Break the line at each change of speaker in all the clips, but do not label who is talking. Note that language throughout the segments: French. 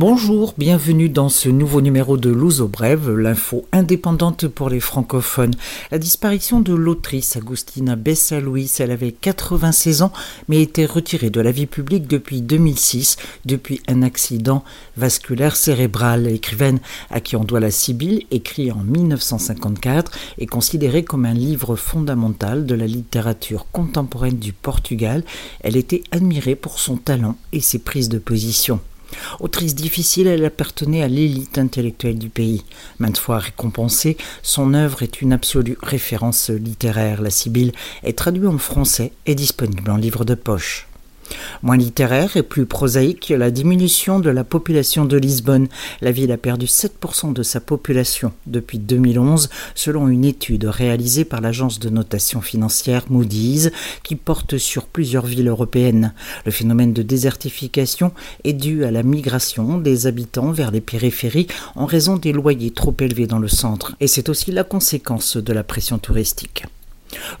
Bonjour, bienvenue dans ce nouveau numéro de Louzo Brève, l'info indépendante pour les francophones. La disparition de l'autrice Agustina Bessa-Louis, elle avait 96 ans, mais était retirée de la vie publique depuis 2006, depuis un accident vasculaire cérébral. L'écrivaine à qui on doit la Sibylle, écrit en 1954, est considérée comme un livre fondamental de la littérature contemporaine du Portugal. Elle était admirée pour son talent et ses prises de position. Autrice difficile, elle appartenait à l'élite intellectuelle du pays. Maintes fois récompensée, son œuvre est une absolue référence littéraire. La Sibylle est traduite en français et disponible en livre de poche. Moins littéraire et plus prosaïque, la diminution de la population de Lisbonne. La ville a perdu 7% de sa population depuis 2011, selon une étude réalisée par l'agence de notation financière Moody's, qui porte sur plusieurs villes européennes. Le phénomène de désertification est dû à la migration des habitants vers les périphéries en raison des loyers trop élevés dans le centre, et c'est aussi la conséquence de la pression touristique.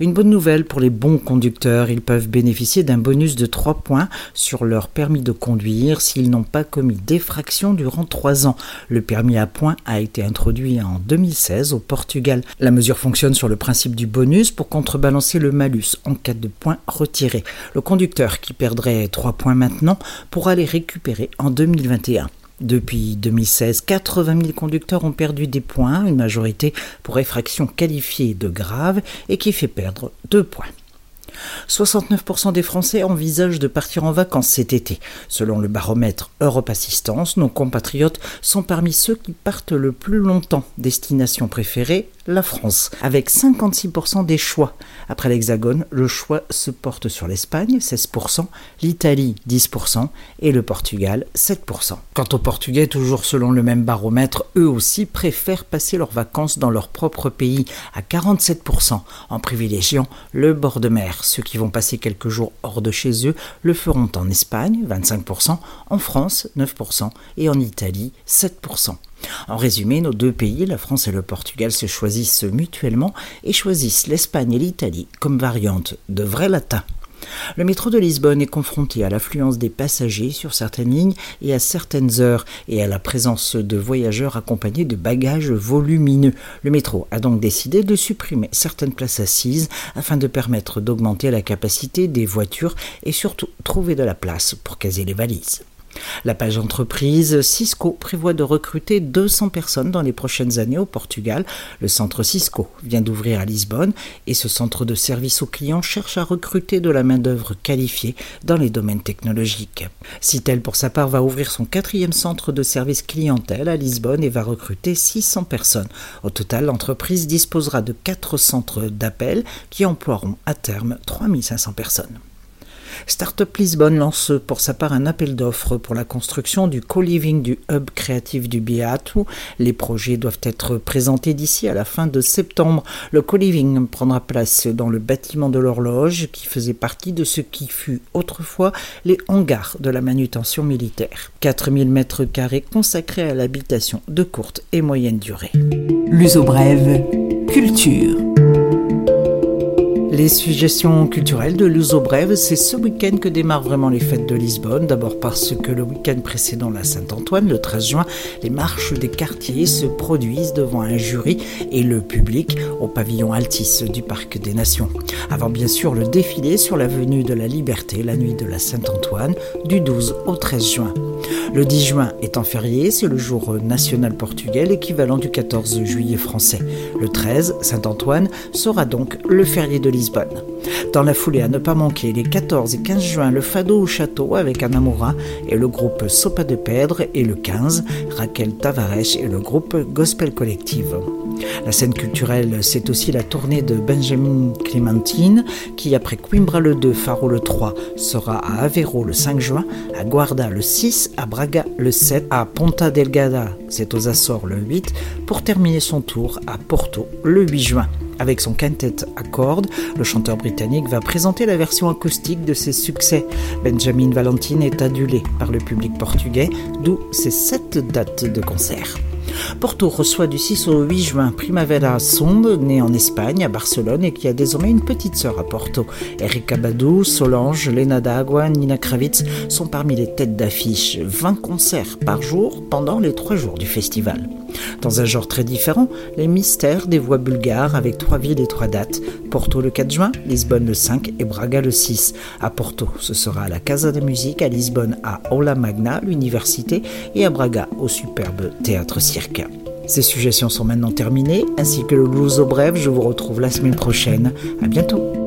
Une bonne nouvelle pour les bons conducteurs, ils peuvent bénéficier d'un bonus de 3 points sur leur permis de conduire s'ils n'ont pas commis d'effraction durant 3 ans. Le permis à points a été introduit en 2016 au Portugal. La mesure fonctionne sur le principe du bonus pour contrebalancer le malus en cas de points retirés. Le conducteur qui perdrait 3 points maintenant pourra les récupérer en 2021. Depuis 2016, 80 000 conducteurs ont perdu des points, une majorité pour effraction qualifiée de grave et qui fait perdre 2 points. 69% des Français envisagent de partir en vacances cet été. Selon le baromètre Europe Assistance, nos compatriotes sont parmi ceux qui partent le plus longtemps. Destination préférée, la France, avec 56% des choix. Après l'Hexagone, le choix se porte sur l'Espagne, 16%, l'Italie, 10%, et le Portugal, 7%. Quant aux Portugais, toujours selon le même baromètre, eux aussi préfèrent passer leurs vacances dans leur propre pays, à 47%, en privilégiant le bord de mer. Ceux qui vont passer quelques jours hors de chez eux le feront en Espagne, 25%, en France, 9%, et en Italie, 7%. En résumé, nos deux pays, la France et le Portugal, se choisissent mutuellement et choisissent l'Espagne et l'Italie comme variante de vrai latin. Le métro de Lisbonne est confronté à l'affluence des passagers sur certaines lignes et à certaines heures et à la présence de voyageurs accompagnés de bagages volumineux. Le métro a donc décidé de supprimer certaines places assises afin de permettre d'augmenter la capacité des voitures et surtout trouver de la place pour caser les valises. La page entreprise Cisco prévoit de recruter 200 personnes dans les prochaines années au Portugal. Le centre Cisco vient d'ouvrir à Lisbonne et ce centre de service aux clients cherche à recruter de la main-d'œuvre qualifiée dans les domaines technologiques. Citel, pour sa part, va ouvrir son quatrième centre de service clientèle à Lisbonne et va recruter 600 personnes. Au total, l'entreprise disposera de quatre centres d'appel qui emploieront à terme 3500 personnes. Startup Lisbonne lance pour sa part un appel d'offres pour la construction du co-living du hub créatif du Beato. Les projets doivent être présentés d'ici à la fin de septembre. Le co-living prendra place dans le bâtiment de l'horloge qui faisait partie de ce qui fut autrefois les hangars de la manutention militaire. 4000 mètres carrés consacrés à l'habitation de courte et moyenne durée.
L'uso brève, culture.
Les suggestions culturelles de l'Uso Brève, c'est ce week-end que démarrent vraiment les fêtes de Lisbonne. D'abord parce que le week-end précédent la Saint-Antoine, le 13 juin, les marches des quartiers se produisent devant un jury et le public au pavillon Altis du Parc des Nations. Avant bien sûr le défilé sur l'avenue de la Liberté la nuit de la Saint-Antoine du 12 au 13 juin. Le 10 juin étant férié, c'est le jour national portugais, l'équivalent du 14 juillet français. Le 13, Saint-Antoine, sera donc le férié de Lisbonne dans la foulée à ne pas manquer, les 14 et 15 juin, le Fado au château avec Anamora et le groupe Sopa de Pedre et le 15, Raquel Tavares et le groupe Gospel Collective. La scène culturelle, c'est aussi la tournée de Benjamin Clementine qui, après Coimbra le 2, Faro le 3, sera à Aveiro le 5 juin, à Guarda le 6, à Braga le 7, à Ponta Delgada, c'est aux Açores le 8, pour terminer son tour à Porto le 8 juin. Avec son quintet à cordes, le chanteur britannique va présenter la version acoustique de ses succès. Benjamin Valentine est adulé par le public portugais, d'où ses sept dates de concert. Porto reçoit du 6 au 8 juin Primavera Sonde, née en Espagne, à Barcelone, et qui a désormais une petite sœur à Porto. Erika Badou, Solange, Lena D'Agua, Nina Kravitz sont parmi les têtes d'affiche. 20 concerts par jour pendant les trois jours du festival. Dans un genre très différent, les mystères des voix bulgares avec trois villes et trois dates. Porto le 4 juin, Lisbonne le 5 et Braga le 6. À Porto, ce sera à la Casa de Musique, à Lisbonne à Aula Magna, l'université, et à Braga au superbe Théâtre Cirque. Ces suggestions sont maintenant terminées, ainsi que le blues au bref. Je vous retrouve la semaine prochaine. À bientôt.